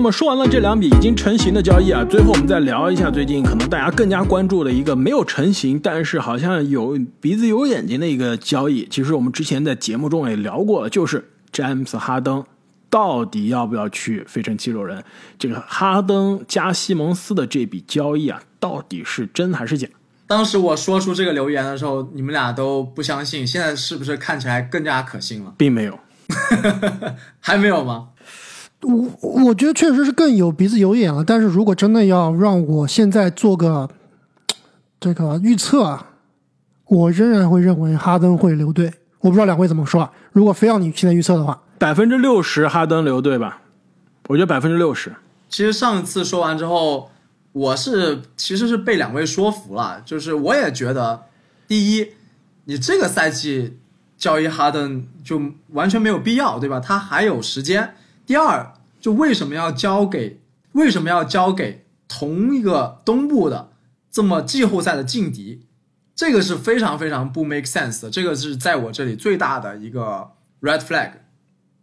那么说完了这两笔已经成型的交易啊，最后我们再聊一下最近可能大家更加关注的一个没有成型，但是好像有鼻子有眼睛的一个交易。其实我们之前在节目中也聊过了，就是詹姆斯哈登到底要不要去费城七六人？这个哈登加西蒙斯的这笔交易啊，到底是真还是假？当时我说出这个留言的时候，你们俩都不相信，现在是不是看起来更加可信了？并没有，还没有吗？我我觉得确实是更有鼻子有眼了，但是如果真的要让我现在做个这个预测啊，我仍然会认为哈登会留队。我不知道两位怎么说啊？如果非要你现在预测的话，百分之六十哈登留队吧，我觉得百分之六十。其实上一次说完之后，我是其实是被两位说服了，就是我也觉得，第一，你这个赛季交易哈登就完全没有必要，对吧？他还有时间。第二，就为什么要交给为什么要交给同一个东部的这么季后赛的劲敌？这个是非常非常不 make sense 的。这个是在我这里最大的一个 red flag，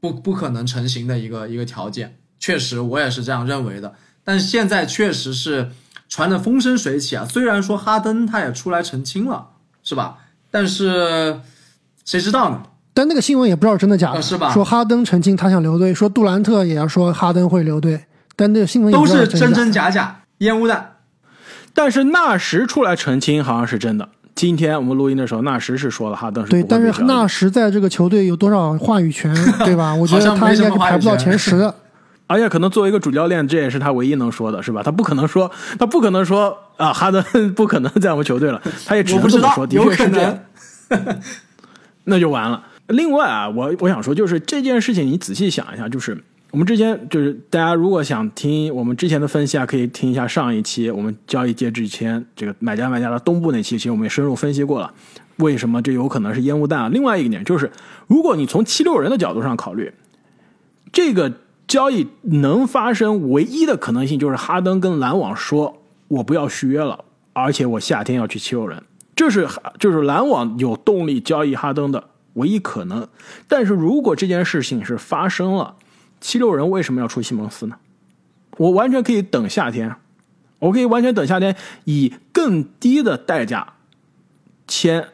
不不可能成型的一个一个条件。确实，我也是这样认为的。但现在确实是传的风生水起啊。虽然说哈登他也出来澄清了，是吧？但是谁知道呢？但那个新闻也不知道真的假的，是吧？说哈登澄清他想留队，说杜兰特也要说哈登会留队，但那个新闻都是真真假假，烟雾弹。但是纳什出来澄清好像是真的。今天我们录音的时候，纳什是说了哈登是对，但是纳什在这个球队有多少话语权，对吧？我觉得他应该是排不到前十的。而且可能作为一个主教练，这也是他唯一能说的，是吧？他不可能说，他不可能说啊，哈登 不可能在我们球队了，他也只能这么说。的确是这样，那就完了。另外啊，我我想说，就是这件事情，你仔细想一下，就是我们之前就是大家如果想听我们之前的分析啊，可以听一下上一期我们交易截止前这个买家卖家的东部那期，其实我们也深入分析过了，为什么这有可能是烟雾弹啊？另外一个点就是，如果你从七六人的角度上考虑，这个交易能发生唯一的可能性就是哈登跟篮网说，我不要续约了，而且我夏天要去七六人，这是就是篮网有动力交易哈登的。唯一可能，但是如果这件事情是发生了，七六人为什么要出西蒙斯呢？我完全可以等夏天，我可以完全等夏天，以更低的代价签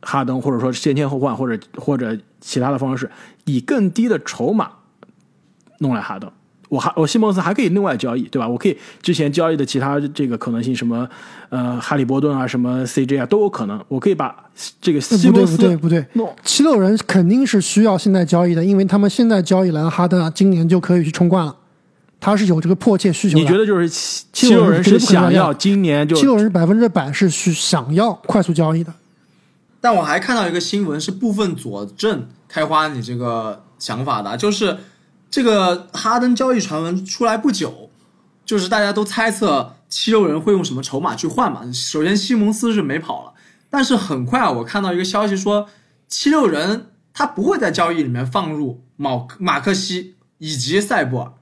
哈登，或者说先签后换，或者或者其他的方式，以更低的筹码弄来哈登。我还我西蒙斯还可以另外交易，对吧？我可以之前交易的其他这个可能性，什么呃哈利波顿啊，什么 CJ 啊，都有可能。我可以把这个西蒙斯不对不对不对，七六人肯定是需要现在交易的，因为他们现在交易来了哈登，今年就可以去冲冠了。他是有这个迫切需求。你觉得就是七六人是想要今年就七六人是百分之百是需想要快速交易的。但我还看到一个新闻，是部分佐证开花你这个想法的，就是。这个哈登交易传闻出来不久，就是大家都猜测七六人会用什么筹码去换嘛。首先，西蒙斯是没跑了，但是很快啊，我看到一个消息说，七六人他不会在交易里面放入马马克西以及塞布尔。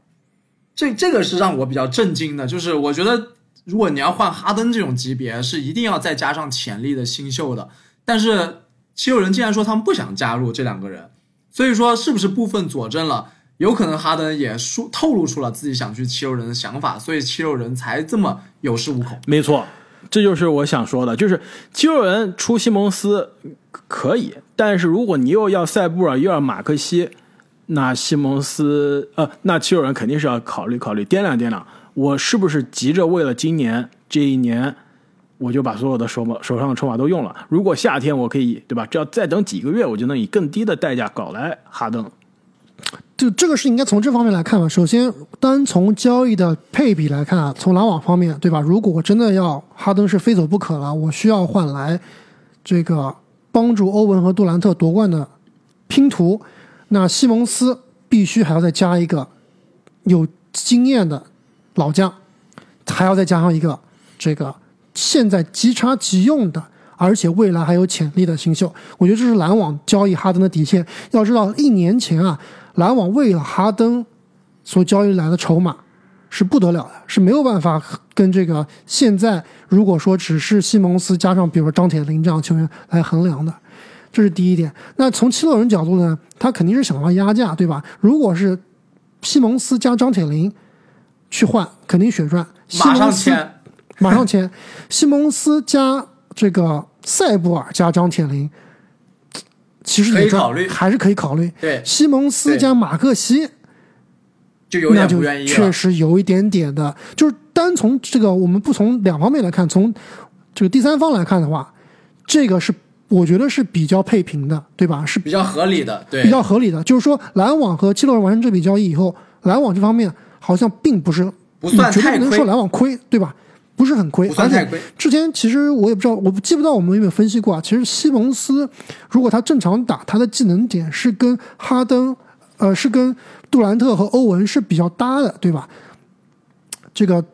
这这个是让我比较震惊的，就是我觉得如果你要换哈登这种级别，是一定要再加上潜力的新秀的。但是七六人竟然说他们不想加入这两个人，所以说是不是部分佐证了？有可能哈登也说透露出了自己想去七六人的想法，所以七六人才这么有恃无恐。没错，这就是我想说的，就是七六人出西蒙斯可以，但是如果你又要塞布尔又要马克西，那西蒙斯呃，那七六人肯定是要考虑考虑掂量掂量，我是不是急着为了今年这一年，我就把所有的手手上的筹码都用了？如果夏天我可以对吧？只要再等几个月，我就能以更低的代价搞来哈登。就这个是应该从这方面来看吧。首先，单从交易的配比来看啊，从篮网方面，对吧？如果我真的要哈登是非走不可了，我需要换来这个帮助欧文和杜兰特夺冠的拼图，那西蒙斯必须还要再加一个有经验的老将，还要再加上一个这个现在即插即用的，而且未来还有潜力的新秀。我觉得这是篮网交易哈登的底线。要知道，一年前啊。篮网为了哈登所交易来的筹码是不得了的，是没有办法跟这个现在如果说只是西蒙斯加上比如说张铁林这样球员来衡量的，这是第一点。那从七六人角度呢，他肯定是想要压价，对吧？如果是西蒙斯加张铁林，去换，肯定血赚。马上签，马上签。西蒙斯加这个塞布尔加张铁林，其实也考虑，还是可以考虑。对，西蒙斯加马克西，就有点不愿意确实有一点点的，就是单从这个我们不从两方面来看，从这个第三方来看的话，这个是我觉得是比较配平的，对吧？是比较合理的，对，比较合理的。就是说，篮网和七六人完成这笔交易以后，篮网这方面好像并不是。不算太亏，能说篮网亏，对吧？不是很亏，而且之前其实我也不知道，我记不到我们有没有分析过啊。其实西蒙斯如果他正常打，他的技能点是跟哈登，呃，是跟杜兰特和欧文是比较搭的，对吧？这个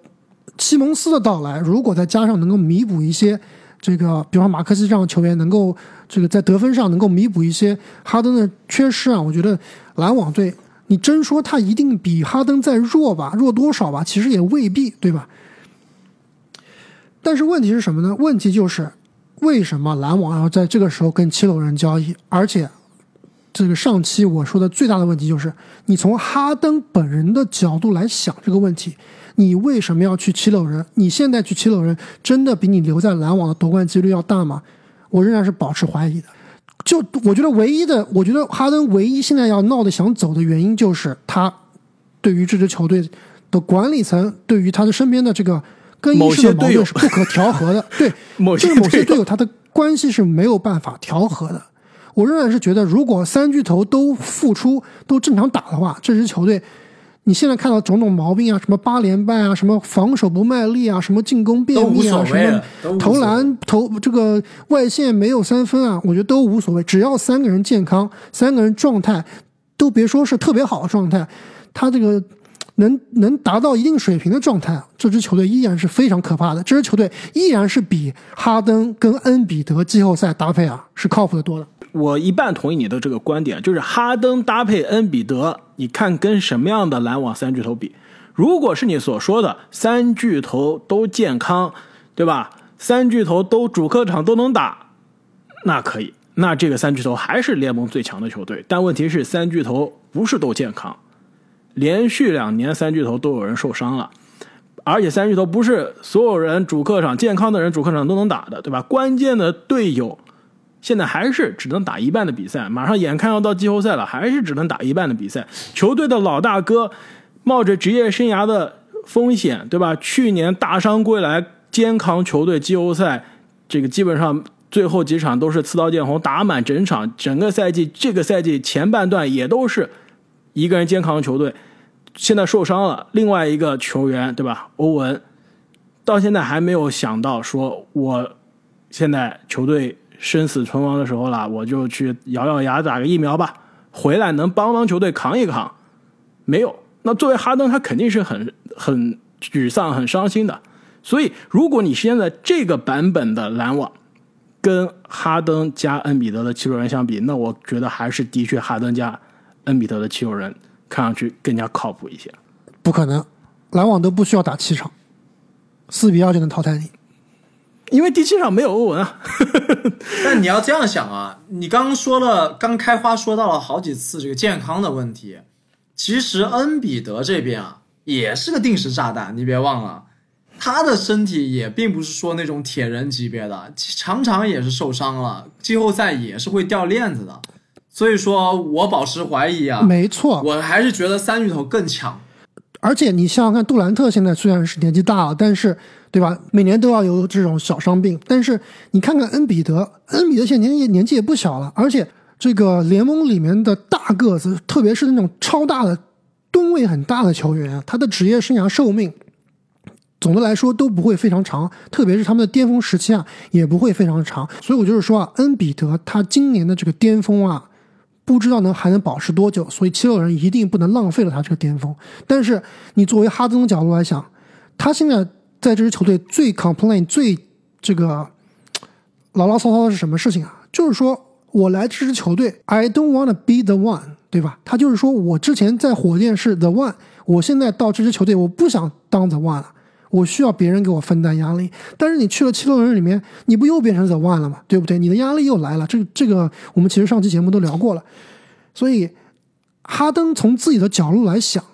西蒙斯的到来，如果再加上能够弥补一些这个，比方马克西这样的球员，能够这个在得分上能够弥补一些哈登的缺失啊，我觉得篮网队。你真说他一定比哈登再弱吧？弱多少吧？其实也未必，对吧？但是问题是什么呢？问题就是为什么篮网要在这个时候跟七六人交易？而且，这个上期我说的最大的问题就是，你从哈登本人的角度来想这个问题，你为什么要去七六人？你现在去七六人，真的比你留在篮网的夺冠几率要大吗？我仍然是保持怀疑的。就我觉得唯一的，我觉得哈登唯一现在要闹的想走的原因，就是他对于这支球队的管理层，对于他的身边的这个更衣室的矛盾是不可调和的。对，这某些队友他的关系是没有办法调和的。我仍然是觉得，如果三巨头都复出、都正常打的话，这支球队。你现在看到种种毛病啊，什么八连败啊，什么防守不卖力啊，什么进攻便秘啊，什么投篮投这个外线没有三分啊，我觉得都无所谓，只要三个人健康，三个人状态都别说是特别好的状态，他这个能能达到一定水平的状态，这支球队依然是非常可怕的。这支球队依然是比哈登跟恩比德季后赛搭配啊是靠谱的多的。我一半同意你的这个观点，就是哈登搭配恩比德，你看跟什么样的篮网三巨头比？如果是你所说的三巨头都健康，对吧？三巨头都主客场都能打，那可以，那这个三巨头还是联盟最强的球队。但问题是三巨头不是都健康，连续两年三巨头都有人受伤了，而且三巨头不是所有人主客场健康的人主客场都能打的，对吧？关键的队友。现在还是只能打一半的比赛，马上眼看要到季后赛了，还是只能打一半的比赛。球队的老大哥冒着职业生涯的风险，对吧？去年大伤归来，肩扛球队季后赛，这个基本上最后几场都是刺刀见红，打满整场。整个赛季，这个赛季前半段也都是一个人肩扛球队。现在受伤了，另外一个球员，对吧？欧文到现在还没有想到说，我现在球队。生死存亡的时候了，我就去咬咬牙打个疫苗吧，回来能帮帮球队扛一扛。没有，那作为哈登，他肯定是很很沮丧、很伤心的。所以，如果你现在这个版本的篮网跟哈登加恩比德的七六人相比，那我觉得还是的确哈登加恩比德的七六人看上去更加靠谱一些。不可能，篮网都不需要打七场，四比二就能淘汰你。因为第七场没有欧文啊，但你要这样想啊，你刚刚说了，刚开花说到了好几次这个健康的问题，其实恩比德这边啊也是个定时炸弹，你别忘了，他的身体也并不是说那种铁人级别的，常常也是受伤了，季后赛也是会掉链子的，所以说我保持怀疑啊，没错，我还是觉得三巨头更强，而且你想想看，杜兰特现在虽然是年纪大了，但是。对吧？每年都要有这种小伤病，但是你看看恩比德，恩比德现在年纪年纪也不小了，而且这个联盟里面的大个子，特别是那种超大的吨位很大的球员，他的职业生涯寿命总的来说都不会非常长，特别是他们的巅峰时期啊，也不会非常长。所以我就是说啊，恩比德他今年的这个巅峰啊，不知道能还能保持多久，所以七六人一定不能浪费了他这个巅峰。但是你作为哈登的角度来想，他现在。在这支球队最 complain 最这个牢牢骚骚的是什么事情啊？就是说我来这支球队，I don't want to be the one，对吧？他就是说我之前在火箭是 the one，我现在到这支球队，我不想当 the one 了，我需要别人给我分担压力。但是你去了七六人里面，你不又变成 the one 了吗？对不对？你的压力又来了。这这个我们其实上期节目都聊过了。所以哈登从自己的角度来想。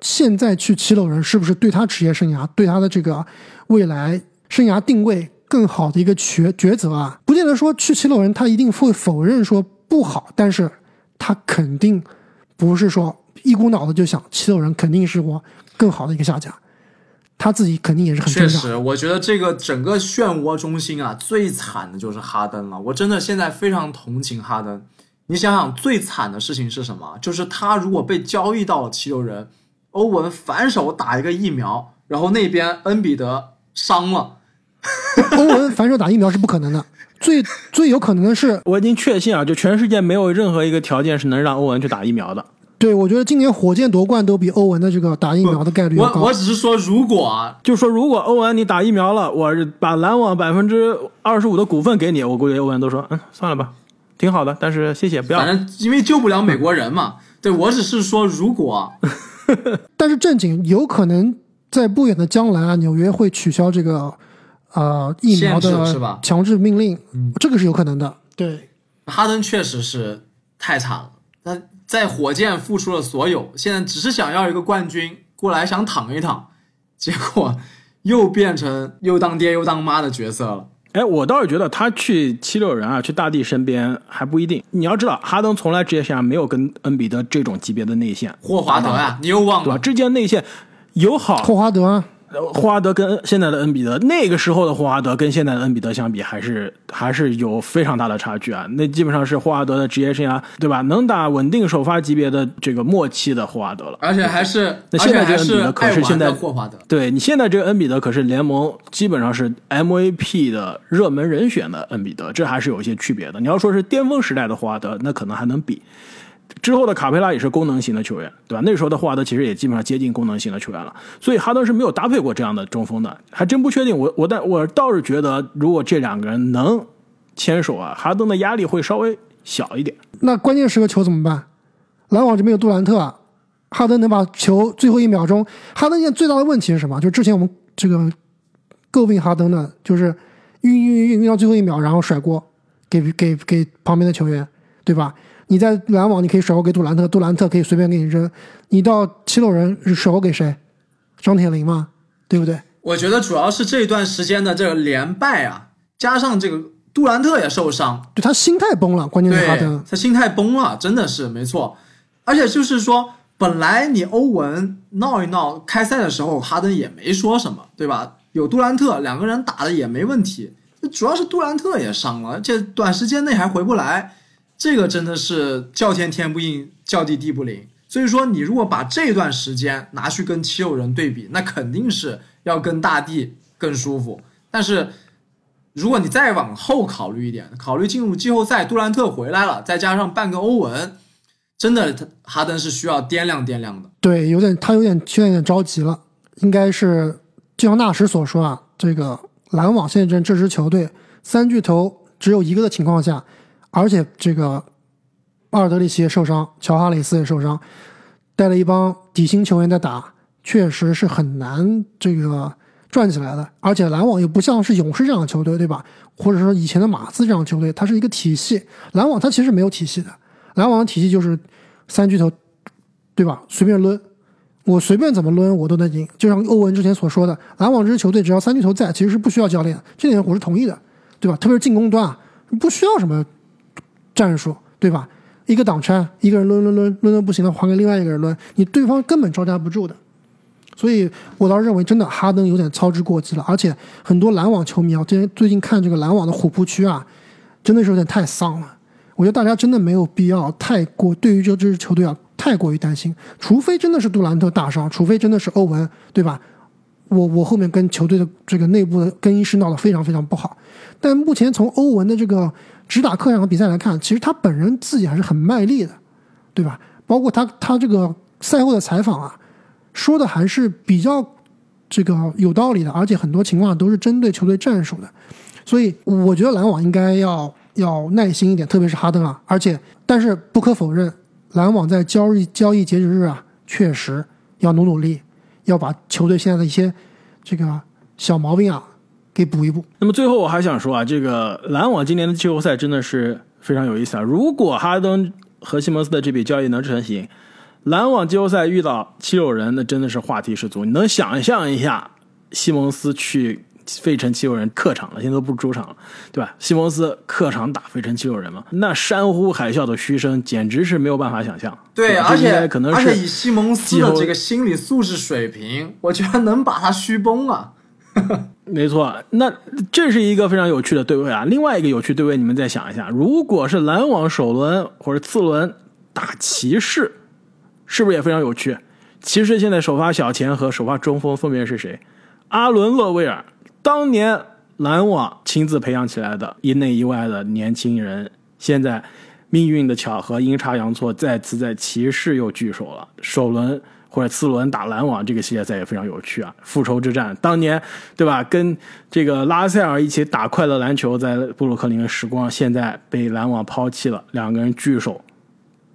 现在去七六人是不是对他职业生涯、对他的这个未来生涯定位更好的一个抉抉择啊？不见得说去七六人他一定会否认说不好，但是他肯定不是说一股脑的就想七六人肯定是我更好的一个下家。他自己肯定也是很确实，我觉得这个整个漩涡中心啊，最惨的就是哈登了。我真的现在非常同情哈登。你想想，最惨的事情是什么？就是他如果被交易到了七六人，欧文反手打一个疫苗，然后那边恩比德伤了，欧文反手打疫苗是不可能的。最最有可能的是，我已经确信啊，就全世界没有任何一个条件是能让欧文去打疫苗的。对，我觉得今年火箭夺冠都比欧文的这个打疫苗的概率要高。我我只是说，如果就说如果欧文你打疫苗了，我把篮网百分之二十五的股份给你，我估计欧文都说，嗯，算了吧，挺好的，但是谢谢，不要。反正因为救不了美国人嘛。对我只是说，如果，但是正经有可能在不远的将来啊，纽约会取消这个呃疫苗的强制命令，这个是有可能的。对，哈登确实是太惨了，他。在火箭付出了所有，现在只是想要一个冠军，过来想躺一躺，结果又变成又当爹又当妈的角色了。哎，我倒是觉得他去七六人啊，去大帝身边还不一定。你要知道，哈登从来职业生涯没有跟恩比德这种级别的内线，霍华德啊，你又忘了对吧？之间内线友好，霍华德。霍华德跟现在的恩比德，那个时候的霍华德跟现在的恩比德相比，还是还是有非常大的差距啊！那基本上是霍华德的职业生涯，对吧？能打稳定首发级别的这个末期的霍华德了。而且还是，那现在这个恩比德可是现在霍华德，对你现在这个恩比德可是联盟基本上是 MVP 的热门人选的恩比德，这还是有一些区别的。你要说是巅峰时代的霍华德，那可能还能比。之后的卡佩拉也是功能型的球员，对吧？那时候的霍华德其实也基本上接近功能型的球员了，所以哈登是没有搭配过这样的中锋的，还真不确定。我我但我倒是觉得，如果这两个人能牵手啊，哈登的压力会稍微小一点。那关键时刻球怎么办？篮网这边有杜兰特，哈登能把球最后一秒钟。哈登现在最大的问题是什么？就是之前我们这个诟病哈登的，就是运运运运到最后一秒，然后甩锅给给给旁边的球员，对吧？你在篮网，你可以甩锅给杜兰特，杜兰特可以随便给你扔。你到七六人甩锅给谁？张铁林吗？对不对？我觉得主要是这一段时间的这个连败啊，加上这个杜兰特也受伤，对他心态崩了。关键是哈登，他心态崩了，真的是没错。而且就是说，本来你欧文闹一闹，开赛的时候哈登也没说什么，对吧？有杜兰特，两个人打的也没问题。主要是杜兰特也伤了，而且短时间内还回不来。这个真的是叫天天不应，叫地地不灵。所以说，你如果把这段时间拿去跟七六人对比，那肯定是要跟大地更舒服。但是，如果你再往后考虑一点，考虑进入季后赛，杜兰特回来了，再加上半个欧文，真的，哈登是需要掂量掂量的。对，有点他有点现在有点着急了。应该是就像纳什所说啊，这个篮网现在这支球队三巨头只有一个的情况下。而且这个阿尔德里奇也受伤，乔哈里斯也受伤，带了一帮底薪球员在打，确实是很难这个转起来的。而且篮网又不像是勇士这样的球队，对吧？或者说以前的马刺这样的球队，它是一个体系。篮网它其实没有体系的，篮网的体系就是三巨头，对吧？随便抡，我随便怎么抡我都能赢。就像欧文之前所说的，篮网这支球队只要三巨头在，其实是不需要教练，这点我是同意的，对吧？特别是进攻端啊，不需要什么。战术对吧？一个挡拆，一个人抡抡抡抡的不行了，还给另外一个人抡，你对方根本招架不住的。所以我倒认为，真的哈登有点操之过急了。而且很多篮网球迷啊，最最近看这个篮网的虎扑区啊，真的是有点太丧了。我觉得大家真的没有必要太过对于这支球队啊太过于担心，除非真的是杜兰特大伤，除非真的是欧文，对吧？我我后面跟球队的这个内部的更衣室闹得非常非常不好。但目前从欧文的这个。只打客场的比赛来看，其实他本人自己还是很卖力的，对吧？包括他他这个赛后的采访啊，说的还是比较这个有道理的，而且很多情况都是针对球队战术的。所以我觉得篮网应该要要耐心一点，特别是哈登啊。而且，但是不可否认，篮网在交易交易截止日啊，确实要努努力，要把球队现在的一些这个小毛病啊。给补一补。那么最后我还想说啊，这个篮网今年的季后赛真的是非常有意思啊。如果哈登和西蒙斯的这笔交易能成型，篮网季后赛遇到七六人，那真的是话题十足。你能想象一下，西蒙斯去费城七六人客场了，现在都不是主场了，对吧？西蒙斯客场打费城七六人嘛，那山呼海啸的嘘声简直是没有办法想象。对，而且可能而且以西蒙斯的这个心理素质水平，我觉得能把他嘘崩啊。没错，那这是一个非常有趣的对位啊。另外一个有趣对位，你们再想一下，如果是篮网首轮或者次轮打骑士。是不是也非常有趣？骑士现在首发小前和首发中锋分别是谁？阿伦·勒维尔，当年篮网亲自培养起来的一内一外的年轻人，现在命运的巧合阴差阳错，再次在骑士又聚首了。首轮或者次轮打篮网，这个系列赛也非常有趣啊！复仇之战，当年对吧？跟这个拉塞尔一起打快乐篮球，在布鲁克林的时光，现在被篮网抛弃了，两个人聚首。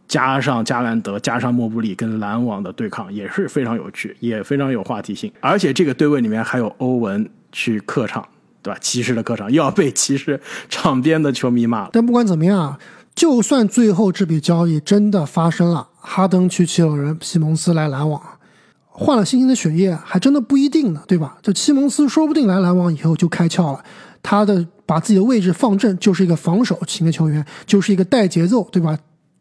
加上加兰德，加上莫布里跟篮网的对抗也是非常有趣，也非常有话题性。而且这个对位里面还有欧文去客场，对吧？骑士的客场又要被骑士场边的球迷骂了。但不管怎么样，就算最后这笔交易真的发生了，哈登去七六人，西蒙斯来篮网，换了新鲜的血液，还真的不一定呢，对吧？这西蒙斯说不定来篮网以后就开窍了，他的把自己的位置放正，就是一个防守型的球员，就是一个带节奏，对吧？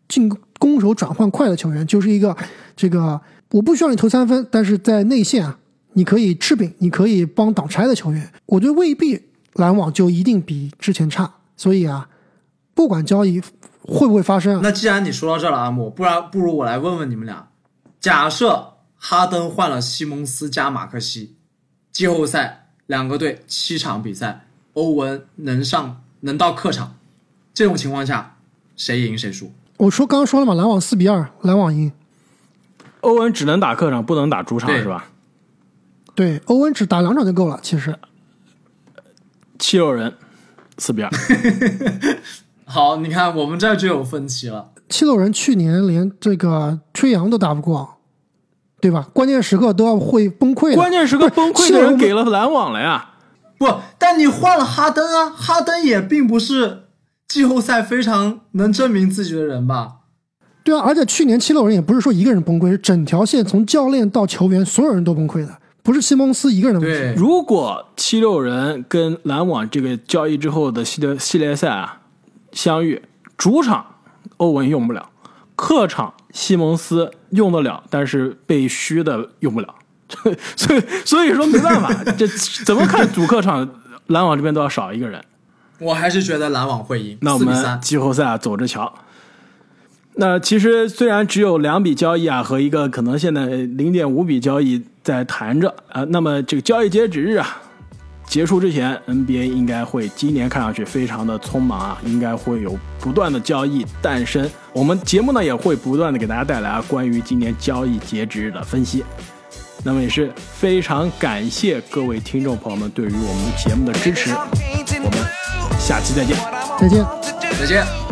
进攻守转换快的球员，就是一个这个我不需要你投三分，但是在内线啊，你可以吃饼，你可以帮挡拆的球员。我觉得未必篮网就一定比之前差，所以啊，不管交易会不会发生，那既然你说到这了，阿木，不然不如我来问问你们俩：假设哈登换了西蒙斯加马克西，季后赛两个队七场比赛，欧文能上能到客场，这种情况下谁赢谁输？我说刚刚说了嘛，篮网四比二，篮网赢。欧文只能打客场，不能打主场，是吧？对，欧文只打两场就够了。其实，七六人四比二。好，你看我们这就有分歧了。七六人去年连这个吹杨都打不过，对吧？关键时刻都要会崩溃。关键时刻崩溃的人给了篮网了呀。不，但你换了哈登啊，哈登也并不是。季后赛非常能证明自己的人吧？对啊，而且去年七六人也不是说一个人崩溃，是整条线从教练到球员所有人都崩溃的，不是西蒙斯一个人的问题。如果七六人跟篮网这个交易之后的系列系列赛啊相遇，主场欧文用不了，客场西蒙斯用得了，但是被虚的用不了，所以所以说没办法，这怎么看主客场篮网这边都要少一个人。我还是觉得篮网会赢。那我们季后赛啊，走着瞧。那其实虽然只有两笔交易啊，和一个可能现在零点五笔交易在谈着啊，那么这个交易截止日啊结束之前，NBA 应该会今年看上去非常的匆忙啊，应该会有不断的交易诞生。我们节目呢也会不断的给大家带来啊关于今年交易截止日的分析。那么也是非常感谢各位听众朋友们对于我们节目的支持，我们。下期再见，再见，再见。